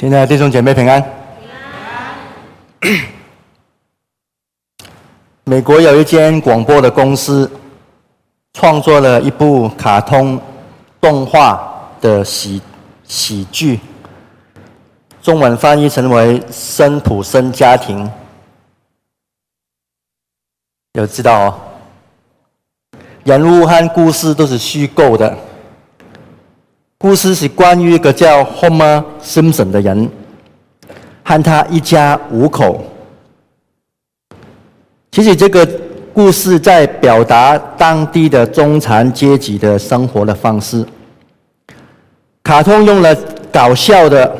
亲爱的弟兄姐妹平安。平安。美国有一间广播的公司，创作了一部卡通动画的喜喜剧，中文翻译成为《辛普森家庭》。有知道哦？人物和故事都是虚构的。故事是关于一个叫 Homer Simpson 的人，和他一家五口。其实这个故事在表达当地的中产阶级的生活的方式。卡通用了搞笑的、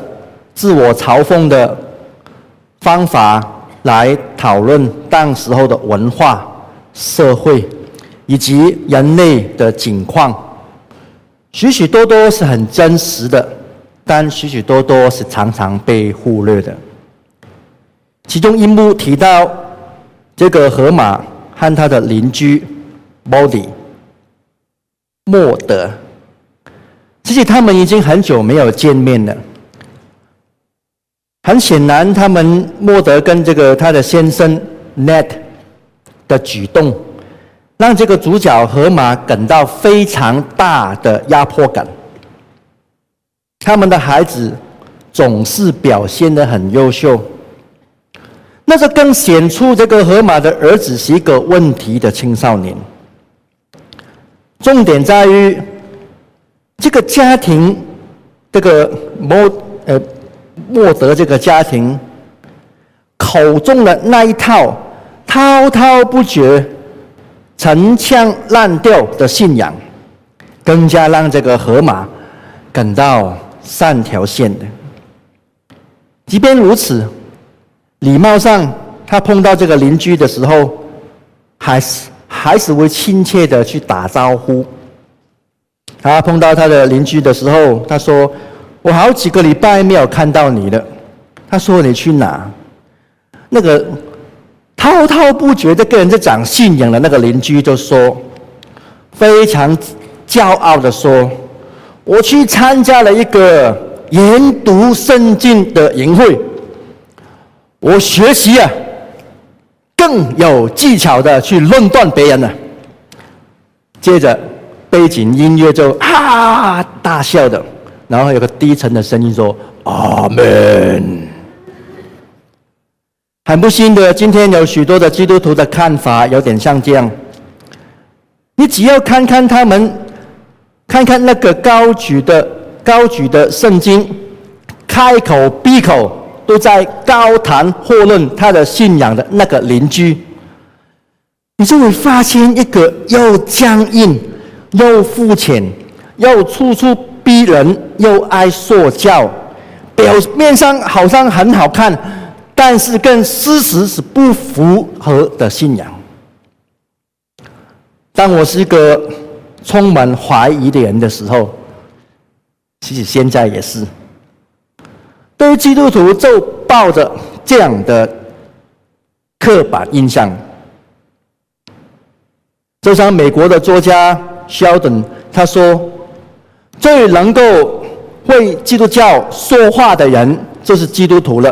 自我嘲讽的方法来讨论当时候的文化、社会以及人类的境况。许许多多是很真实的，但许许多多是常常被忽略的。其中一幕提到这个河马和他的邻居 Body 莫德，其实他们已经很久没有见面了。很显然，他们莫德跟这个他的先生 Net 的举动。让这个主角河马感到非常大的压迫感。他们的孩子总是表现得很优秀，那这更显出这个河马的儿子是一个问题的青少年。重点在于这个家庭，这个莫呃莫德这个家庭口中的那一套滔滔不绝。陈腔滥调的信仰，更加让这个河马感到三条线的。即便如此，礼貌上他碰到这个邻居的时候，还是还是会亲切的去打招呼。他碰到他的邻居的时候，他说：“我好几个礼拜没有看到你了。”他说：“你去哪？”那个。滔滔不绝的跟人在讲信仰的那个邻居就说，非常骄傲的说：“我去参加了一个研读圣经的营会，我学习啊，更有技巧的去论断别人了。”接着背景音乐就啊大笑的，然后有个低沉的声音说：“阿门。”很不幸的，今天有许多的基督徒的看法有点像这样。你只要看看他们，看看那个高举的高举的圣经，开口闭口都在高谈阔论他的信仰的那个邻居，你就会发现一个又僵硬、又肤浅、又处处逼人、又爱说教，表面上好像很好看。但是跟事实是不符合的信仰。当我是一个充满怀疑的人的时候，其实现在也是，对于基督徒就抱着这样的刻板印象。就像美国的作家肖顿他说：“最能够为基督教说话的人，就是基督徒了。”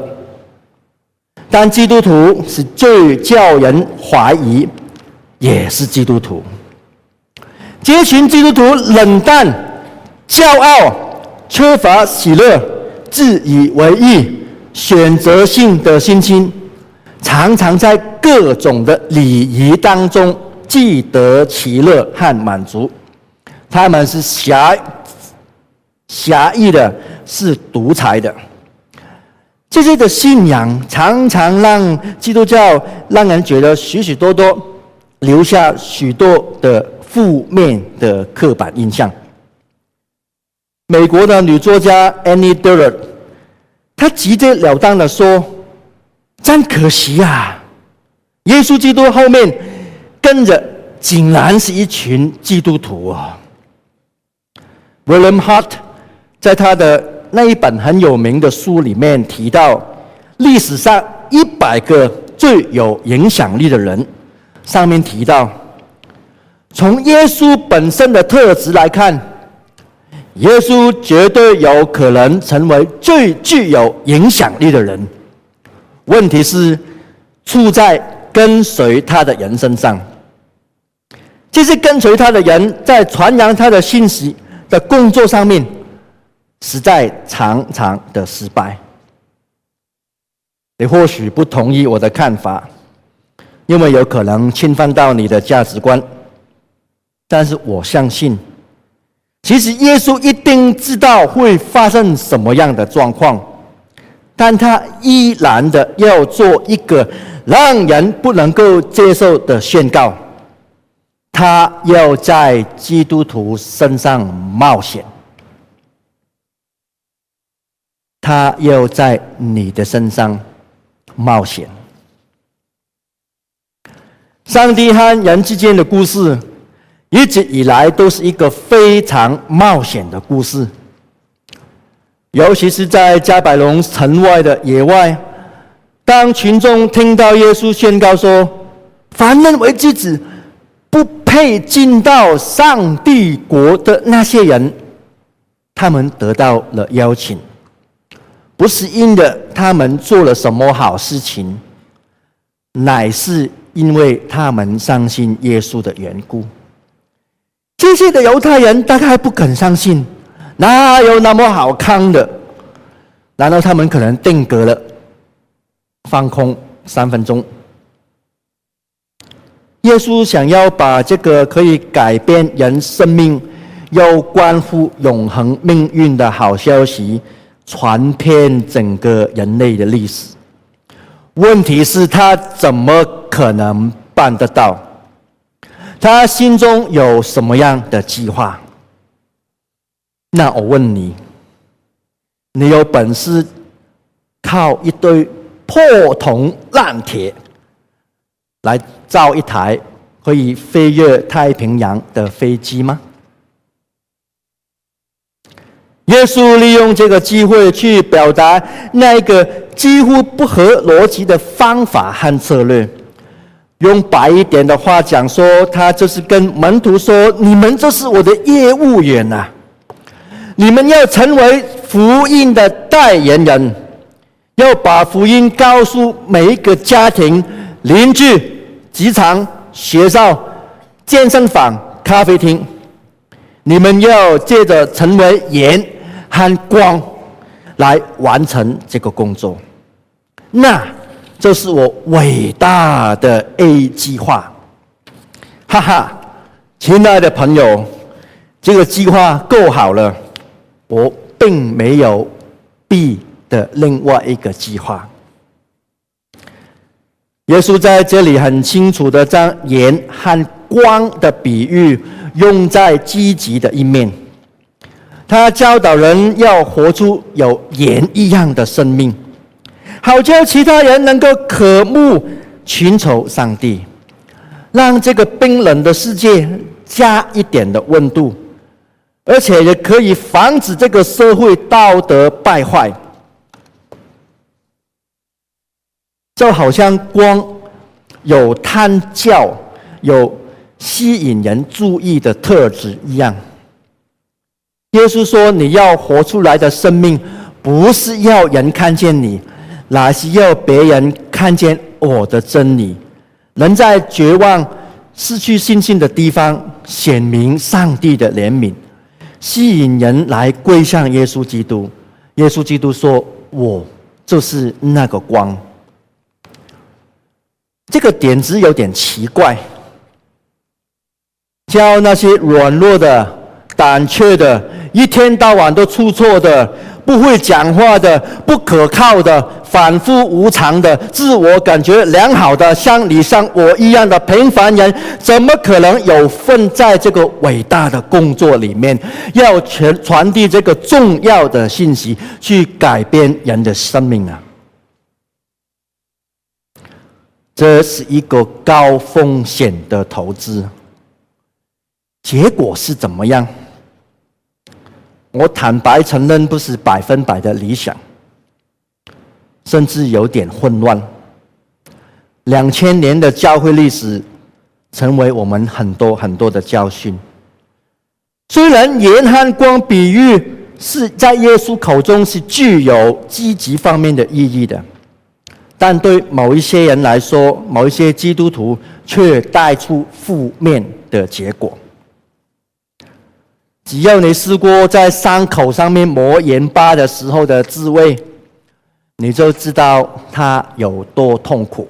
但基督徒是最叫人怀疑，也是基督徒。这群基督徒冷淡、骄傲、缺乏喜乐、自以为意、选择性的心情，常常在各种的礼仪当中既得其乐和满足。他们是狭狭义的，是独裁的。这些的信仰常常让基督教让人觉得许许多多留下许多的负面的刻板印象。美国的女作家 Annie Dillard，她直截了当的说：“真可惜啊，耶稣基督后面跟着竟然是一群基督徒啊。” William Hart 在他的。那一本很有名的书里面提到，历史上一百个最有影响力的人，上面提到，从耶稣本身的特质来看，耶稣绝对有可能成为最具有影响力的人。问题是出在跟随他的人身上。这些跟随他的人在传扬他的信息的工作上面，实在常常的失败。你或许不同意我的看法，因为有可能侵犯到你的价值观。但是我相信，其实耶稣一定知道会发生什么样的状况，但他依然的要做一个让人不能够接受的宣告。他要在基督徒身上冒险，他又在你的身上。冒险，上帝和人之间的故事，一直以来都是一个非常冒险的故事。尤其是在加百隆城外的野外，当群众听到耶稣宣告说：“凡认为自己不配进到上帝国的那些人，他们得到了邀请。”不是因着他们做了什么好事情，乃是因为他们相信耶稣的缘故。这些的犹太人大概不肯相信，哪有那么好康的？难道他们可能定格了，放空三分钟。耶稣想要把这个可以改变人生命、又关乎永恒命运的好消息。传遍整个人类的历史，问题是他怎么可能办得到？他心中有什么样的计划？那我问你，你有本事靠一堆破铜烂铁来造一台可以飞越太平洋的飞机吗？耶稣利用这个机会去表达那个几乎不合逻辑的方法和策略。用白一点的话讲说，他就是跟门徒说：“你们就是我的业务员呐，你们要成为福音的代言人，要把福音告诉每一个家庭、邻居、职场、学校、健身房、咖啡厅。你们要借着成为盐。”和光来完成这个工作，那这是我伟大的 A 计划。哈哈，亲爱的朋友，这个计划够好了，我并没有 B 的另外一个计划。耶稣在这里很清楚的将盐和光的比喻用在积极的一面。他教导人要活出有盐一样的生命，好叫其他人能够渴慕寻求上帝，让这个冰冷的世界加一点的温度，而且也可以防止这个社会道德败坏。就好像光有探教、有吸引人注意的特质一样。耶稣说：“你要活出来的生命，不是要人看见你，乃是要别人看见我的真理，能在绝望、失去信心的地方显明上帝的怜悯，吸引人来归向耶稣基督。”耶稣基督说：“我就是那个光。”这个点子有点奇怪，叫那些软弱的。胆怯的，一天到晚都出错的，不会讲话的，不可靠的，反复无常的，自我感觉良好的，像你像我一样的平凡人，怎么可能有份在这个伟大的工作里面？要传传递这个重要的信息，去改变人的生命啊！这是一个高风险的投资，结果是怎么样？我坦白承认，不是百分百的理想，甚至有点混乱。两千年的教会历史，成为我们很多很多的教训。虽然盐和光比喻是在耶稣口中是具有积极方面的意义的，但对某一些人来说，某一些基督徒却带出负面的结果。只要你试过在伤口上面抹盐巴的时候的滋味，你就知道它有多痛苦。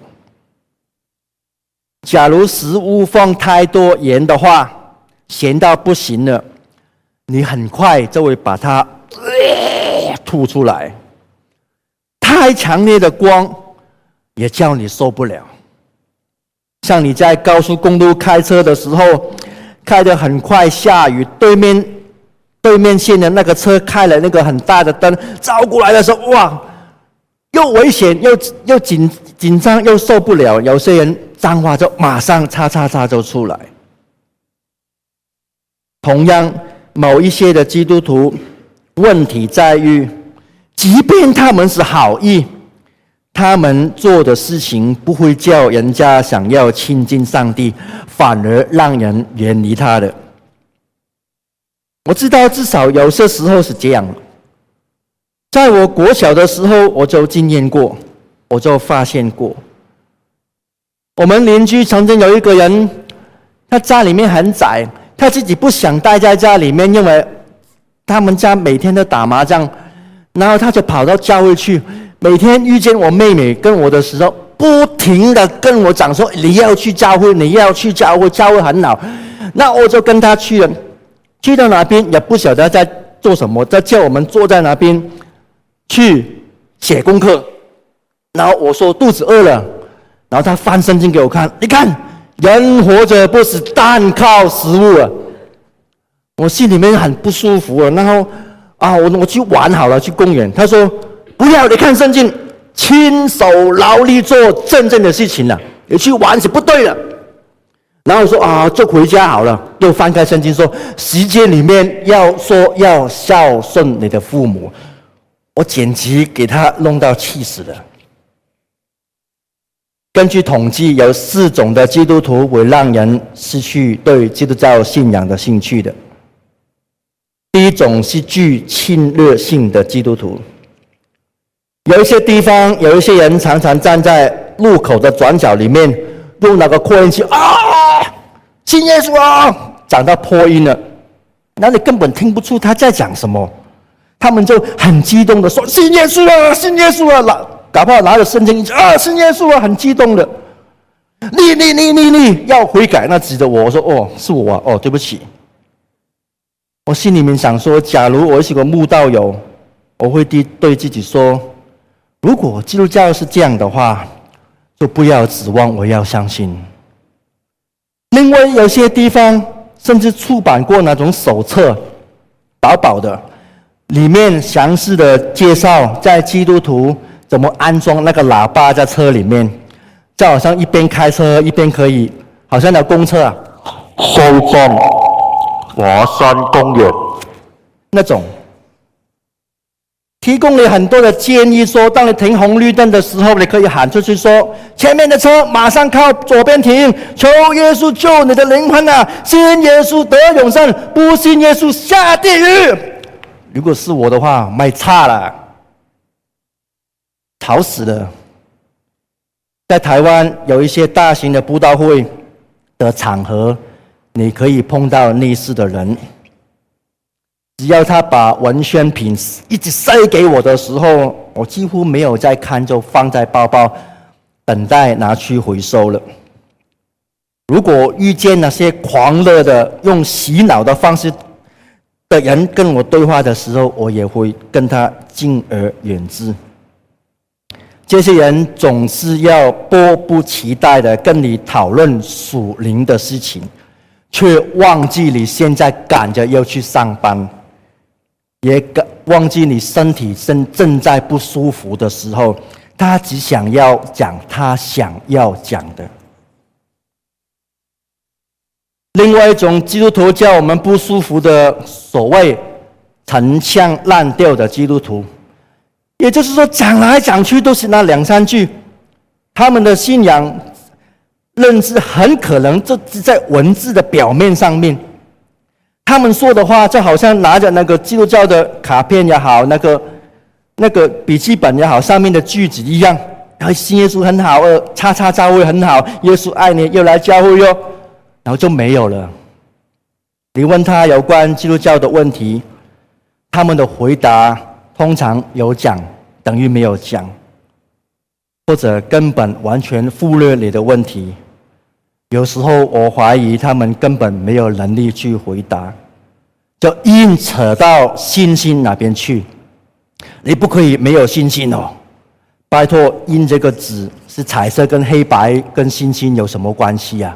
假如食物放太多盐的话，咸到不行了，你很快就会把它、吐出来。太强烈的光也叫你受不了。像你在高速公路开车的时候，开得很快，下雨，对面对面线的那个车开了那个很大的灯，照过来的时候，哇，又危险又又紧紧张又受不了。有些人。脏话就马上叉叉叉就出来。同样，某一些的基督徒问题在于，即便他们是好意，他们做的事情不会叫人家想要亲近上帝，反而让人远离他的。我知道，至少有些时候是这样。在我国小的时候，我就经验过，我就发现过。我们邻居曾经有一个人，他家里面很窄，他自己不想待在家里面，因为他们家每天都打麻将，然后他就跑到教会去，每天遇见我妹妹跟我的时候，不停的跟我讲说：“你要去教会，你要去教会，教会很好。”那我就跟他去了，去到那边也不晓得在做什么，在叫我们坐在那边去写功课，然后我说肚子饿了。然后他翻圣经给我看，你看，人活着不是单靠食物啊！我心里面很不舒服啊。然后啊，我我去玩好了，去公园。他说不要，你看圣经，亲手劳力做真正的事情了，你去玩是不对的。然后说啊，就回家好了。又翻开圣经说，时间里面要说要孝顺你的父母，我简直给他弄到气死了。根据统计，有四种的基督徒会让人失去对基督教信仰的兴趣的。第一种是具侵略性的基督徒，有一些地方有一些人常常站在路口的转角里面，用那个扩音器啊，信耶稣啊，讲到破音了，那你根本听不出他在讲什么，他们就很激动的说信耶稣啊，信耶稣啊，老。搞不好拿着圣经啊，信耶稣啊，很激动的。你你你你你要悔改，那指着我，我说哦，是我啊，哦，对不起。我心里面想说，假如我是个慕道友，我会对对自己说，如果基督教是这样的话，就不要指望我要相信。另外有些地方甚至出版过那种手册，薄薄的，里面详细的介绍在基督徒。怎么安装那个喇叭在车里面？就好像一边开车一边可以，好像那公车啊，收站华山公园那种，提供你很多的建议说，说当你停红绿灯的时候，你可以喊出去说：“前面的车马上靠左边停，求耶稣救你的灵魂啊！信耶稣得永生，不信耶稣下地狱。”如果是我的话，卖差了。吵死了！在台湾有一些大型的布道会的场合，你可以碰到类似的人。只要他把文宣品一直塞给我的时候，我几乎没有再看，就放在包包，等待拿去回收了。如果遇见那些狂热的用洗脑的方式的人跟我对话的时候，我也会跟他敬而远之。这些人总是要迫不及待的跟你讨论属灵的事情，却忘记你现在赶着要去上班，也忘记你身体正正在不舒服的时候，他只想要讲他想要讲的。另外一种基督徒叫我们不舒服的所谓陈腔滥调的基督徒。也就是说，讲来讲去都是那两三句，他们的信仰认知很可能就只在文字的表面上面，他们说的话就好像拿着那个基督教的卡片也好，那个那个笔记本也好，上面的句子一样。然后信耶稣很好，呃，叉叉教会很好，耶稣爱你，又来教会哟，然后就没有了。你问他有关基督教的问题，他们的回答通常有讲等于没有讲，或者根本完全忽略你的问题。有时候我怀疑他们根本没有能力去回答，就硬扯到信心那边去。你不可以没有信心哦。拜托，印这个纸是彩色跟黑白跟星星有什么关系呀？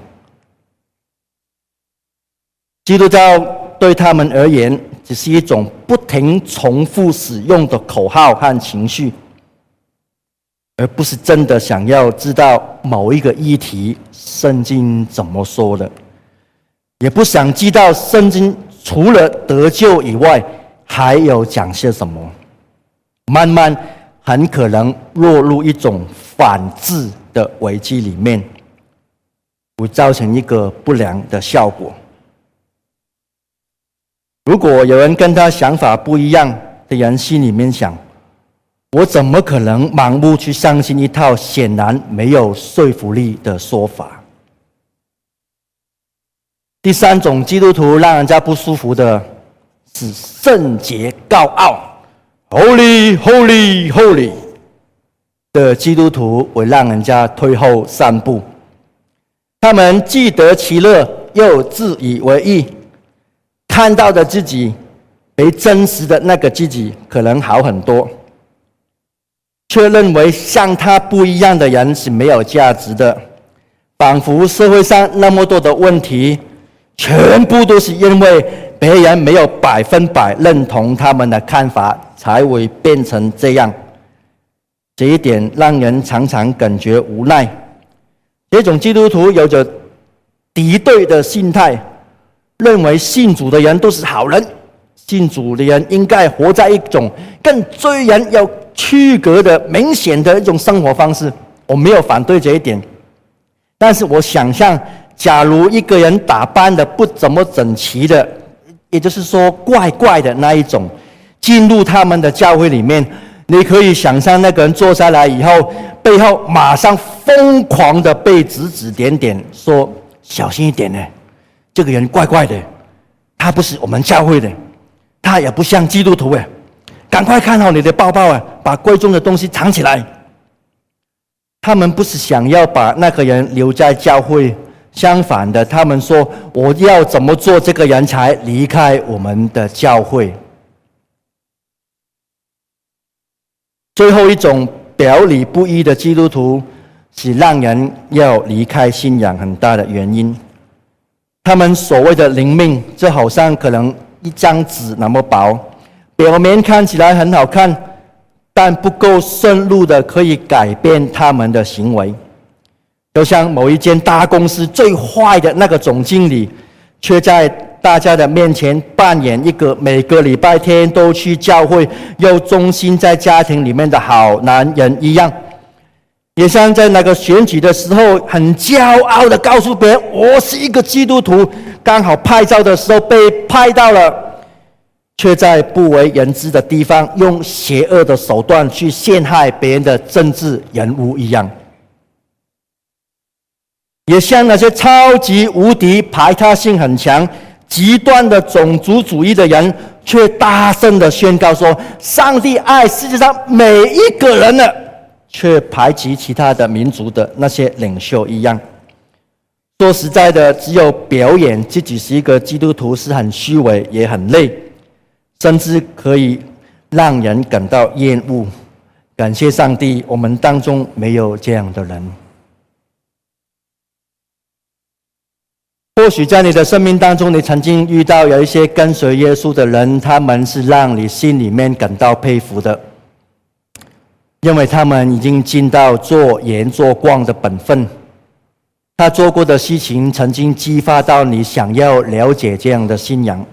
基督教对他们而言，只是一种不停重复使用的口号和情绪，而不是真的想要知道某一个议题圣经怎么说的，也不想知道圣经除了得救以外还有讲些什么，慢慢。很可能落入一种反制的危机里面，会造成一个不良的效果。如果有人跟他想法不一样的人，心里面想：我怎么可能盲目去相信一套显然没有说服力的说法？第三种基督徒让人家不舒服的是圣洁高傲。Holy, Holy, Holy 的基督徒会让人家退后三步。他们既得其乐，又自以为意，看到的自己比真实的那个自己可能好很多，却认为像他不一样的人是没有价值的，仿佛社会上那么多的问题，全部都是因为别人没有百分百认同他们的看法。才会变成这样，这一点让人常常感觉无奈。这种基督徒有着敌对的心态，认为信主的人都是好人，信主的人应该活在一种更罪人有区隔的明显的一种生活方式。我没有反对这一点，但是我想象，假如一个人打扮的不怎么整齐的，也就是说怪怪的那一种。进入他们的教会里面，你可以想象那个人坐下来以后，背后马上疯狂的被指指点点，说：“小心一点呢，这个人怪怪的，他不是我们教会的，他也不像基督徒哎，赶快看好你的包包啊，把贵重的东西藏起来。”他们不是想要把那个人留在教会，相反的，他们说：“我要怎么做，这个人才离开我们的教会？”最后一种表里不一的基督徒，是让人要离开信仰很大的原因。他们所谓的灵命，就好像可能一张纸那么薄，表面看起来很好看，但不够深入的可以改变他们的行为。就像某一间大公司最坏的那个总经理，却在大家的面前扮演一个每个礼拜天都去教会又忠心在家庭里面的好男人一样，也像在那个选举的时候很骄傲的告诉别人，我是一个基督徒，刚好拍照的时候被拍到了，却在不为人知的地方用邪恶的手段去陷害别人的政治人物一样。也像那些超级无敌排他性很强、极端的种族主义的人，却大声的宣告说：“上帝爱世界上每一个人呢，却排挤其他的民族的那些领袖一样。”说实在的，只有表演自己是一个基督徒是很虚伪，也很累，甚至可以让人感到厌恶。感谢上帝，我们当中没有这样的人。或许在你的生命当中，你曾经遇到有一些跟随耶稣的人，他们是让你心里面感到佩服的，因为他们已经尽到做盐做光的本分。他做过的事情曾经激发到你想要了解这样的信仰。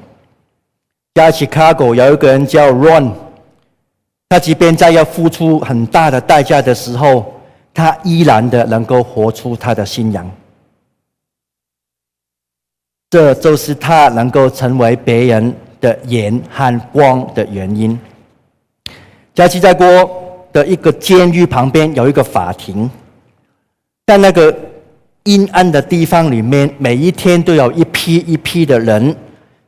在芝加哥有一个人叫 Ron，他即便在要付出很大的代价的时候，他依然的能够活出他的信仰。这就是他能够成为别人的盐和光的原因。加西在国的一个监狱旁边有一个法庭，在那个阴暗的地方里面，每一天都有一批一批的人，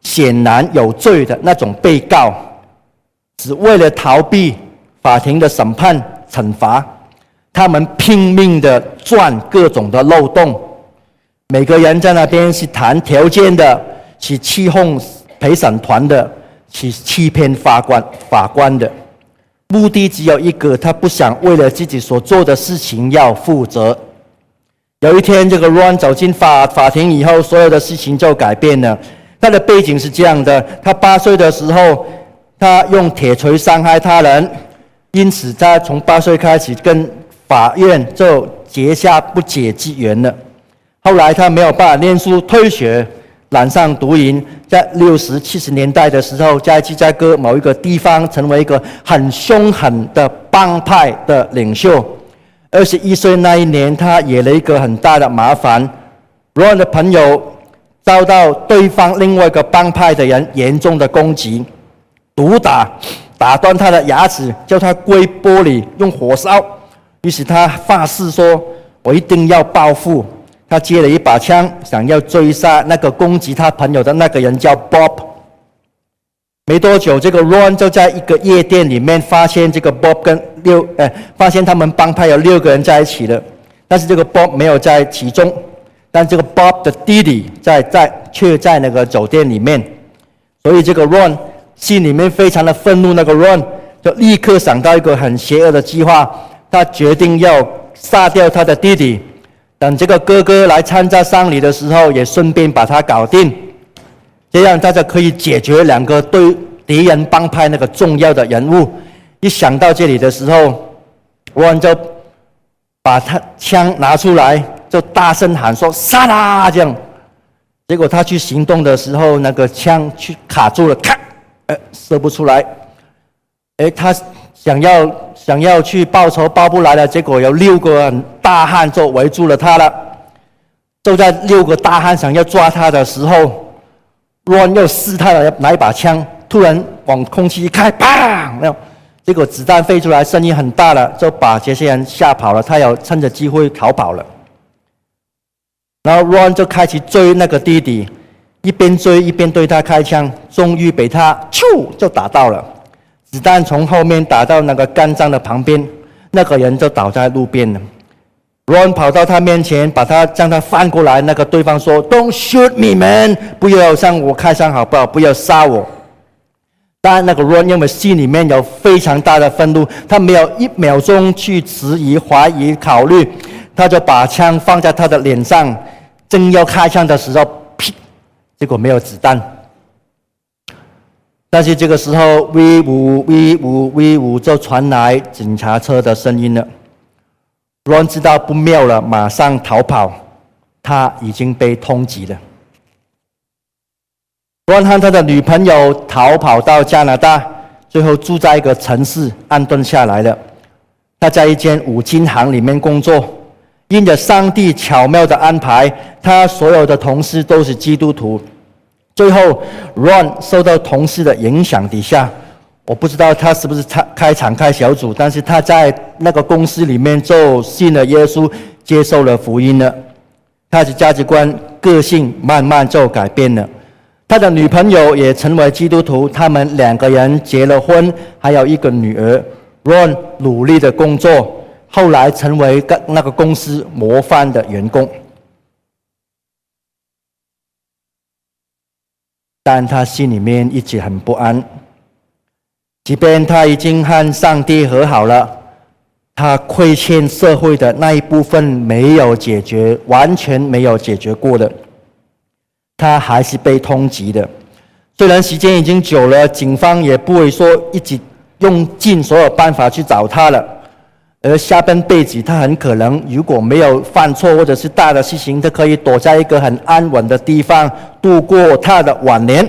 显然有罪的那种被告，只为了逃避法庭的审判惩罚，他们拼命的钻各种的漏洞。每个人在那边是谈条件的，是欺哄陪审团的，是欺骗法官法官的。目的只有一个，他不想为了自己所做的事情要负责。有一天，这个 Ron 走进法法庭以后，所有的事情就改变了。他的背景是这样的：他八岁的时候，他用铁锤伤害他人，因此他从八岁开始跟法院就结下不解之缘了。后来他没有办法念书，退学。染上毒瘾，在六十七十年代的时候，在芝加哥某一个地方，成为一个很凶狠的帮派的领袖。二十一岁那一年，他惹了一个很大的麻烦。罗恩的朋友遭到对方另外一个帮派的人严重的攻击，毒打，打断他的牙齿，叫他跪玻璃，用火烧。于是他发誓说：“我一定要报复。”他接了一把枪，想要追杀那个攻击他朋友的那个人，叫 Bob。没多久，这个 Ron 就在一个夜店里面发现这个 Bob 跟六，哎，发现他们帮派有六个人在一起了，但是这个 Bob 没有在其中，但这个 Bob 的弟弟在在却在那个酒店里面，所以这个 Ron 心里面非常的愤怒。那个 Ron 就立刻想到一个很邪恶的计划，他决定要杀掉他的弟弟。等这个哥哥来参加丧礼的时候，也顺便把他搞定，这样大家可以解决两个对敌人帮派那个重要的人物。一想到这里的时候，我就把他枪拿出来，就大声喊说：“杀他！”这样，结果他去行动的时候，那个枪去卡住了，咔，呃，射不出来。哎，他。想要想要去报仇报不来了，结果有六个大汉就围住了他了。就在六个大汉想要抓他的时候，Ron 又试探了拿一把枪，突然往空气一开，砰！没有，结果子弹飞出来，声音很大了，就把这些人吓跑了。他要趁着机会逃跑了。然后 Ron 就开始追那个弟弟，一边追一边对他开枪，终于被他咻就打到了。子弹从后面打到那个肝脏的旁边，那个人就倒在路边了。Ron 跑到他面前，把他将他翻过来。那个对方说：“Don't shoot me, man！不要向我开枪，好不好？不要杀我。”但那个 Ron 因为心里面有非常大的愤怒，他没有一秒钟去迟疑、怀疑、考虑，他就把枪放在他的脸上，正要开枪的时候，啪！结果没有子弹。但是这个时候，V 五 V 五 V 五就传来警察车的声音了。罗恩知道不妙了，马上逃跑。他已经被通缉了。罗恩和他的女朋友逃跑到加拿大，最后住在一个城市安顿下来了。他在一间五金行里面工作。因着上帝巧妙的安排，他所有的同事都是基督徒。最后，Ron 受到同事的影响底下，我不知道他是不是开开敞开小组，但是他在那个公司里面就信了耶稣，接受了福音了。他的价值观、个性慢慢就改变了。他的女朋友也成为基督徒，他们两个人结了婚，还有一个女儿。Ron 努力的工作，后来成为那个公司模范的员工。但他心里面一直很不安，即便他已经和上帝和好了，他亏欠社会的那一部分没有解决，完全没有解决过的，他还是被通缉的。虽然时间已经久了，警方也不会说一直用尽所有办法去找他了。而下半辈子，他很可能如果没有犯错或者是大的事情，他可以躲在一个很安稳的地方度过他的晚年。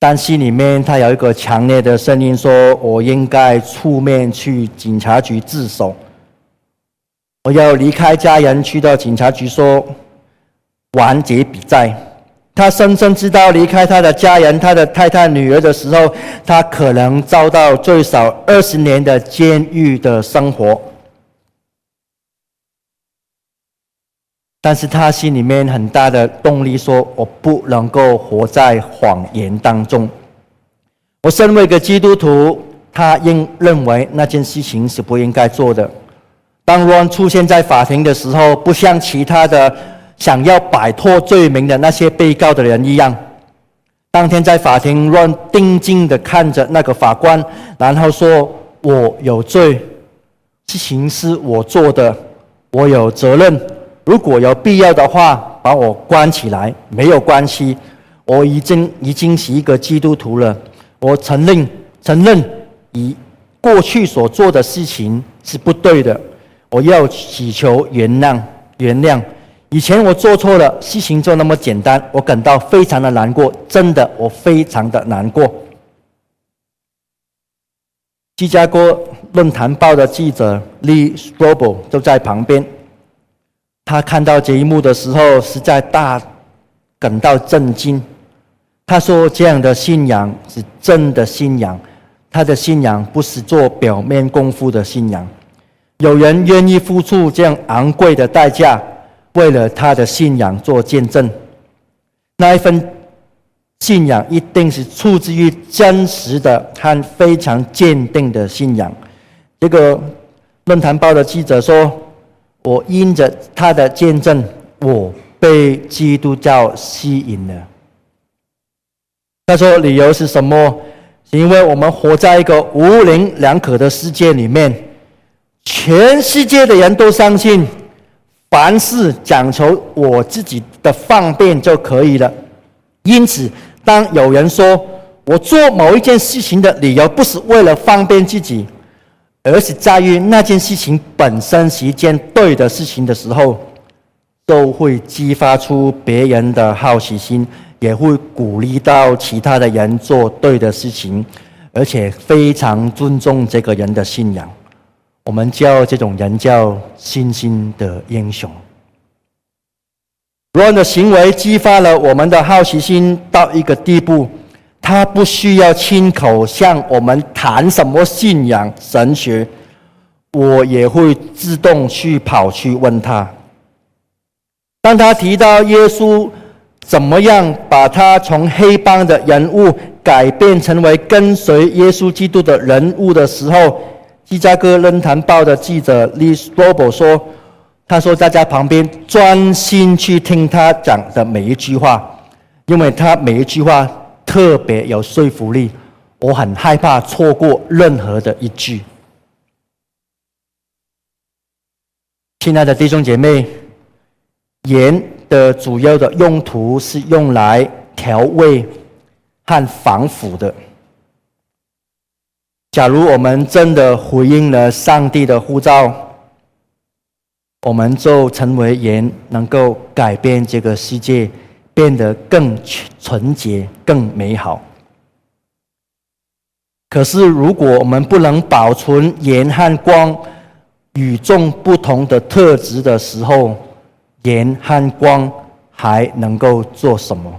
但心里面他有一个强烈的声音说：“我应该出面去警察局自首。我要离开家人，去到警察局说，完结比赛。他深深知道，离开他的家人、他的太太、女儿的时候，他可能遭到最少二十年的监狱的生活。但是他心里面很大的动力说：“我不能够活在谎言当中。我身为一个基督徒，他应认为那件事情是不应该做的。当 Ron 出现在法庭的时候，不像其他的。”想要摆脱罪名的那些被告的人一样，当天在法庭乱定睛的看着那个法官，然后说：“我有罪，事情是我做的，我有责任。如果有必要的话，把我关起来没有关系。我已经已经是一个基督徒了，我承认承认以过去所做的事情是不对的，我要祈求原谅原谅。”以前我做错了，事情就那么简单，我感到非常的难过，真的，我非常的难过。芝加哥论坛报的记者 Lee Strobel 就在旁边，他看到这一幕的时候，实在大感到震惊。他说：“这样的信仰是真的信仰，他的信仰不是做表面功夫的信仰。有人愿意付出这样昂贵的代价。”为了他的信仰做见证，那一份信仰一定是出自于真实的和非常坚定的信仰。这个论坛报的记者说：“我因着他的见证，我被基督教吸引了。”他说：“理由是什么？是因为我们活在一个模棱两可的世界里面，全世界的人都相信。”凡事讲求我自己的方便就可以了。因此，当有人说我做某一件事情的理由不是为了方便自己，而是在于那件事情本身是一件对的事情的时候，都会激发出别人的好奇心，也会鼓励到其他的人做对的事情，而且非常尊重这个人的信仰。我们叫这种人叫信心的英雄。人的行为激发了我们的好奇心到一个地步，他不需要亲口向我们谈什么信仰神学，我也会自动去跑去问他。当他提到耶稣怎么样把他从黑帮的人物改变成为跟随耶稣基督的人物的时候，芝加哥论坛报的记者 Liz Robb 说：“他说，在家旁边专心去听他讲的每一句话，因为他每一句话特别有说服力。我很害怕错过任何的一句。”亲爱的弟兄姐妹，盐的主要的用途是用来调味和防腐的。假如我们真的回应了上帝的呼召，我们就成为盐，能够改变这个世界，变得更纯洁、更美好。可是，如果我们不能保存盐和光与众不同的特质的时候，盐和光还能够做什么？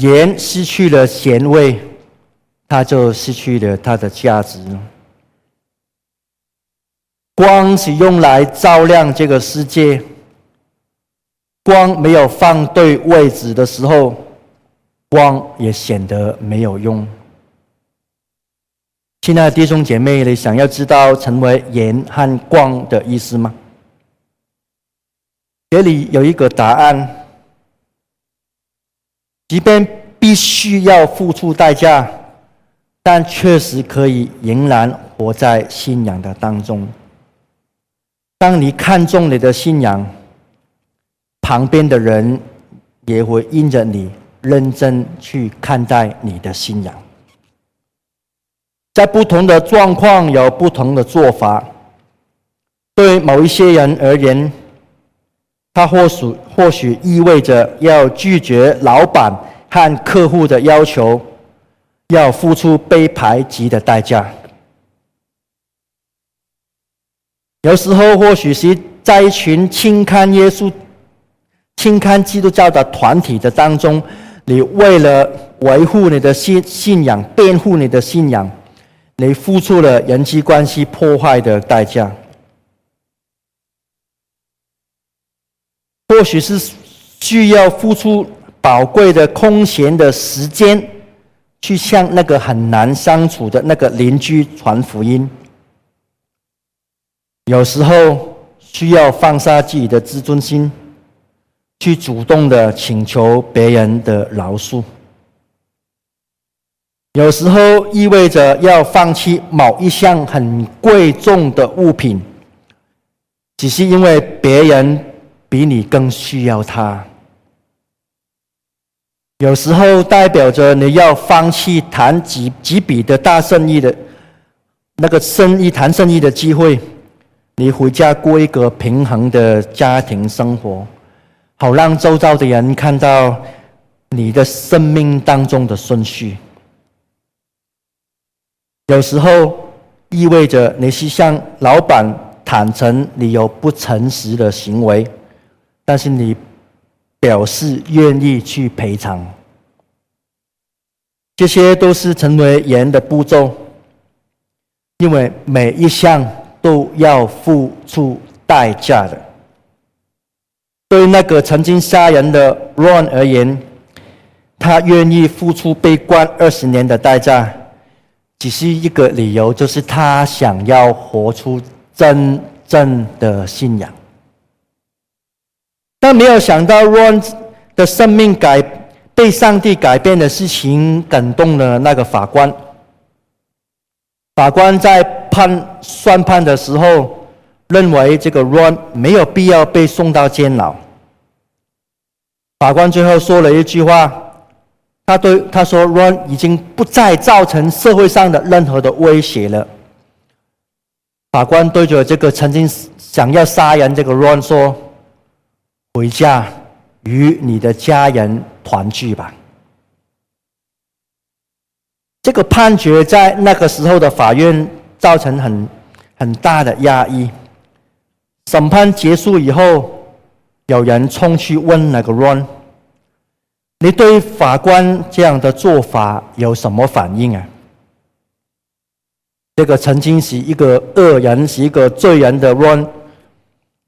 盐失去了咸味。它就失去了它的价值。光是用来照亮这个世界，光没有放对位置的时候，光也显得没有用。亲爱的弟兄姐妹，你想要知道成为盐和光的意思吗？这里有一个答案：即便必须要付出代价。但确实可以仍然活在信仰的当中。当你看重你的信仰，旁边的人也会因着你认真去看待你的信仰。在不同的状况有不同的做法。对某一些人而言，他或许或许意味着要拒绝老板和客户的要求。要付出被排挤的代价，有时候或许是在一群轻看耶稣、轻看基督教的团体的当中，你为了维护你的信信仰、辩护你的信仰，你付出了人际关系破坏的代价。或许是需要付出宝贵的空闲的时间，去向那个很难相处的那个邻居传福音。有时候需要放下自己的自尊心，去主动的请求别人的饶恕。有时候意味着要放弃某一项很贵重的物品，只是因为别人。比你更需要他。有时候代表着你要放弃谈几几笔的大生意的那个生意谈生意的机会，你回家过一个平衡的家庭生活，好让周遭的人看到你的生命当中的顺序。有时候意味着你是向老板坦诚你有不诚实的行为。但是你表示愿意去赔偿，这些都是成为人的步骤，因为每一项都要付出代价的。对那个曾经杀人的 Ron 而言，他愿意付出被关二十年的代价，只是一个理由，就是他想要活出真正的信仰。但没有想到，Ron 的生命改被上帝改变的事情感动了那个法官。法官在判宣判的时候，认为这个 Ron 没有必要被送到监牢。法官最后说了一句话，他对他说：“Ron 已经不再造成社会上的任何的威胁了。”法官对着这个曾经想要杀人这个 Ron 说。回家与你的家人团聚吧。这个判决在那个时候的法院造成很很大的压抑。审判结束以后，有人冲去问那个 Ron：“ 你对法官这样的做法有什么反应啊？”这个曾经是一个恶人、是一个罪人的 Ron，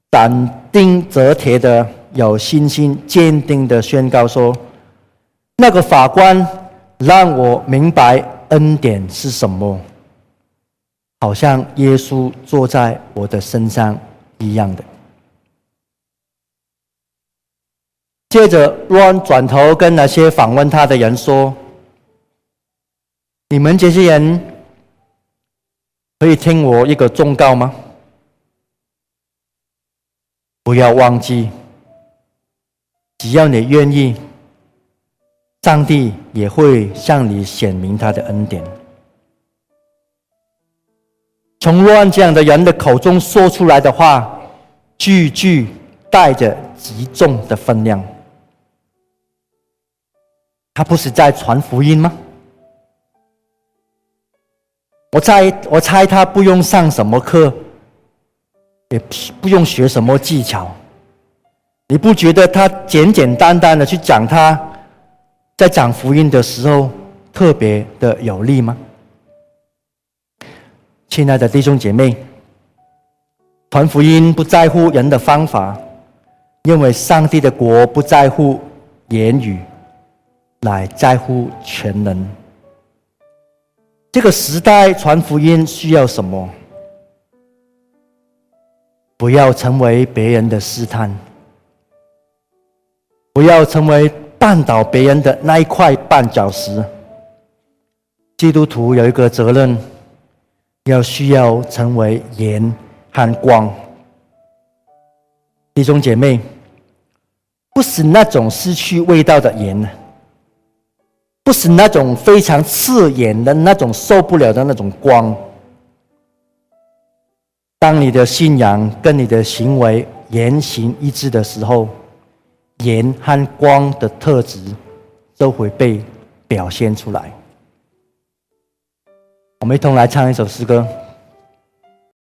斩钉截铁的。有信心、坚定的宣告说：“那个法官让我明白恩典是什么，好像耶稣坐在我的身上一样的。”接着乱转头跟那些访问他的人说：“你们这些人可以听我一个忠告吗？不要忘记。”只要你愿意，上帝也会向你显明他的恩典。从乱讲的人的口中说出来的话，句句带着极重的分量。他不是在传福音吗？我猜，我猜他不用上什么课，也不用学什么技巧。你不觉得他简简单单的去讲他，在讲福音的时候特别的有力吗？亲爱的弟兄姐妹，传福音不在乎人的方法，因为上帝的国不在乎言语，乃在乎全能。这个时代传福音需要什么？不要成为别人的试探。不要成为绊倒别人的那一块绊脚石。基督徒有一个责任，要需要成为盐和光。弟兄姐妹，不是那种失去味道的盐，不是那种非常刺眼的那种受不了的那种光。当你的信仰跟你的行为言行一致的时候。盐和光的特质都会被表现出来。我们一同来唱一首诗歌。